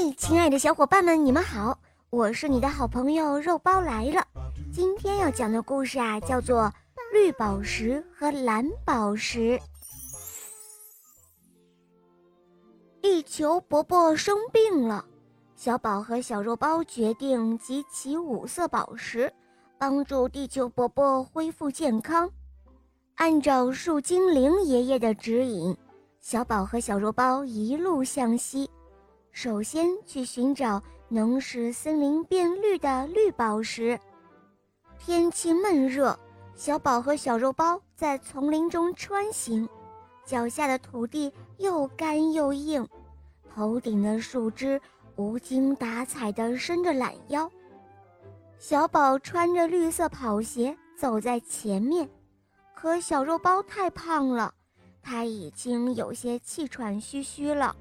嘿，亲爱的小伙伴们，你们好！我是你的好朋友肉包来了。今天要讲的故事啊，叫做《绿宝石和蓝宝石》。地球伯伯生病了，小宝和小肉包决定集齐五色宝石，帮助地球伯伯恢复健康。按照树精灵爷爷的指引，小宝和小肉包一路向西，首先去寻找能使森林变绿的绿宝石。天气闷热，小宝和小肉包在丛林中穿行，脚下的土地又干又硬，头顶的树枝无精打采地伸着懒腰。小宝穿着绿色跑鞋走在前面。可小肉包太胖了，他已经有些气喘吁吁了。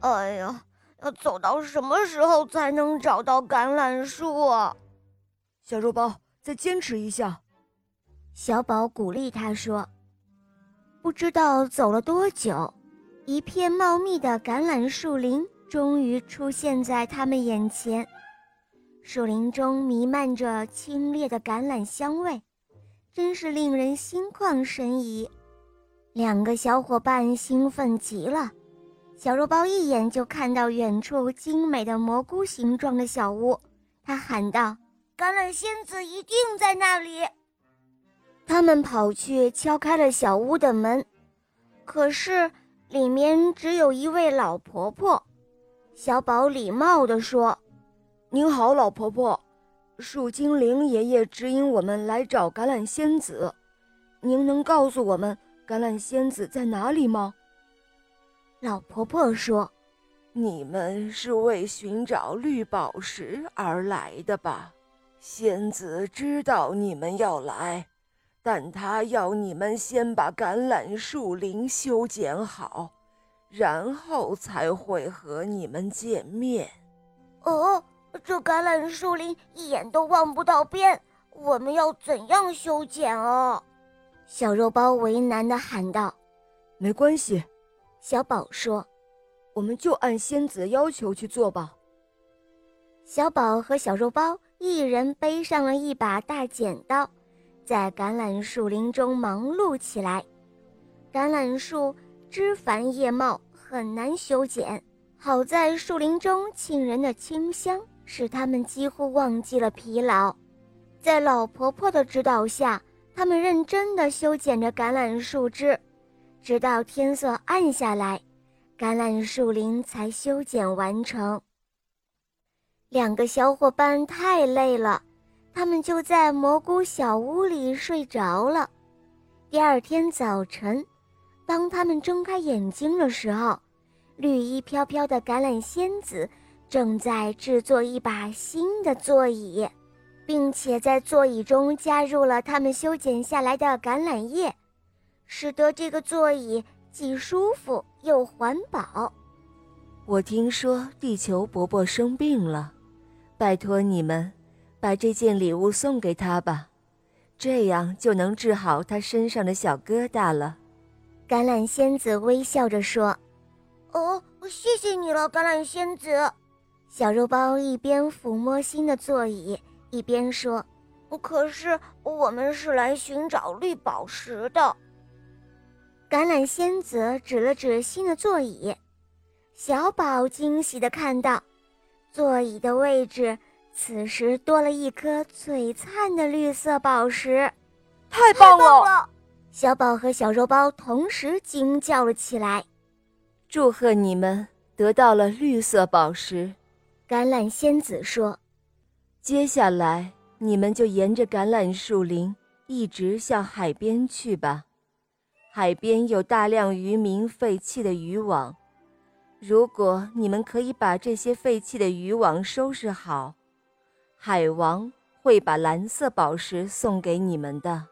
哎呀，要走到什么时候才能找到橄榄树啊？小肉包，再坚持一下。小宝鼓励他说：“不知道走了多久，一片茂密的橄榄树林终于出现在他们眼前。树林中弥漫着清冽的橄榄香味。”真是令人心旷神怡，两个小伙伴兴奋极了。小肉包一眼就看到远处精美的蘑菇形状的小屋，他喊道：“橄榄仙子一定在那里！”他们跑去敲开了小屋的门，可是里面只有一位老婆婆。小宝礼貌地说：“您好，老婆婆。”树精灵爷爷指引我们来找橄榄仙子，您能告诉我们橄榄仙子在哪里吗？老婆婆说：“你们是为寻找绿宝石而来的吧？仙子知道你们要来，但她要你们先把橄榄树林修剪好，然后才会和你们见面。”哦。这橄榄树林一眼都望不到边，我们要怎样修剪哦？小肉包为难地喊道。“没关系。”小宝说，“我们就按仙子的要求去做吧。”小宝和小肉包一人背上了一把大剪刀，在橄榄树林中忙碌起来。橄榄树枝繁叶茂，很难修剪。好在树林中沁人的清香。使他们几乎忘记了疲劳，在老婆婆的指导下，他们认真地修剪着橄榄树枝，直到天色暗下来，橄榄树林才修剪完成。两个小伙伴太累了，他们就在蘑菇小屋里睡着了。第二天早晨，当他们睁开眼睛的时候，绿衣飘飘的橄榄仙子。正在制作一把新的座椅，并且在座椅中加入了他们修剪下来的橄榄叶，使得这个座椅既舒服又环保。我听说地球伯伯生病了，拜托你们把这件礼物送给他吧，这样就能治好他身上的小疙瘩了。橄榄仙子微笑着说：“哦，谢谢你了，橄榄仙子。”小肉包一边抚摸新的座椅，一边说：“可是我们是来寻找绿宝石的。”橄榄仙子指了指新的座椅，小宝惊喜地看到，座椅的位置此时多了一颗璀璨的绿色宝石，太棒了！小宝和小肉包同时惊叫了起来：“祝贺你们得到了绿色宝石！”橄榄仙子说：“接下来你们就沿着橄榄树林一直向海边去吧。海边有大量渔民废弃的渔网，如果你们可以把这些废弃的渔网收拾好，海王会把蓝色宝石送给你们的。”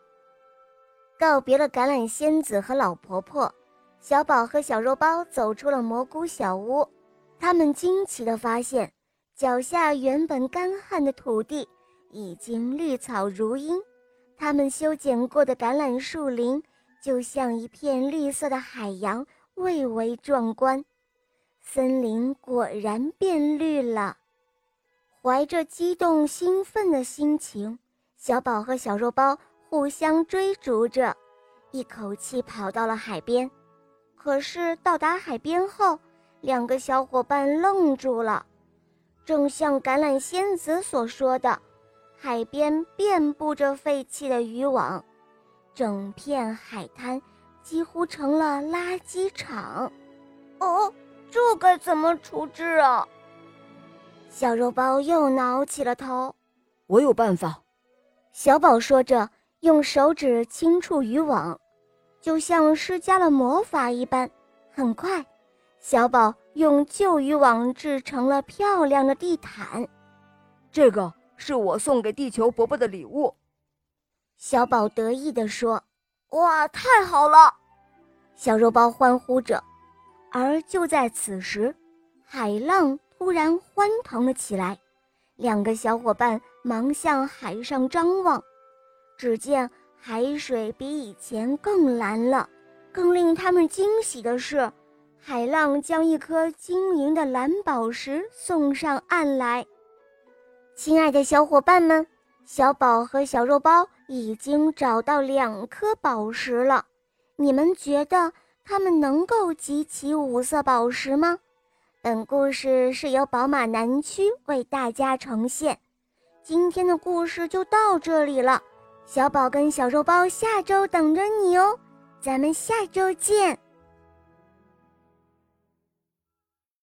告别了橄榄仙子和老婆婆，小宝和小肉包走出了蘑菇小屋，他们惊奇地发现。脚下原本干旱的土地已经绿草如茵，他们修剪过的橄榄树林就像一片绿色的海洋，蔚为壮观。森林果然变绿了。怀着激动兴奋的心情，小宝和小肉包互相追逐着，一口气跑到了海边。可是到达海边后，两个小伙伴愣住了。正像橄榄仙子所说的，海边遍布着废弃的渔网，整片海滩几乎成了垃圾场。哦，这该怎么处置啊？小肉包又挠起了头。我有办法。小宝说着，用手指轻触渔网，就像施加了魔法一般。很快，小宝用旧渔网制成了漂亮的地毯。这个是我送给地球伯伯的礼物。小宝得意地说：“哇，太好了！”小肉包欢呼着。而就在此时，海浪突然欢腾了起来，两个小伙伴忙向海上张望，只见海水比以前更蓝了。更令他们惊喜的是，海浪将一颗晶莹的蓝宝石送上岸来。亲爱的小伙伴们，小宝和小肉包已经找到两颗宝石了，你们觉得？他们能够集齐五色宝石吗？本故事是由宝马南区为大家呈现。今天的故事就到这里了，小宝跟小肉包下周等着你哦，咱们下周见。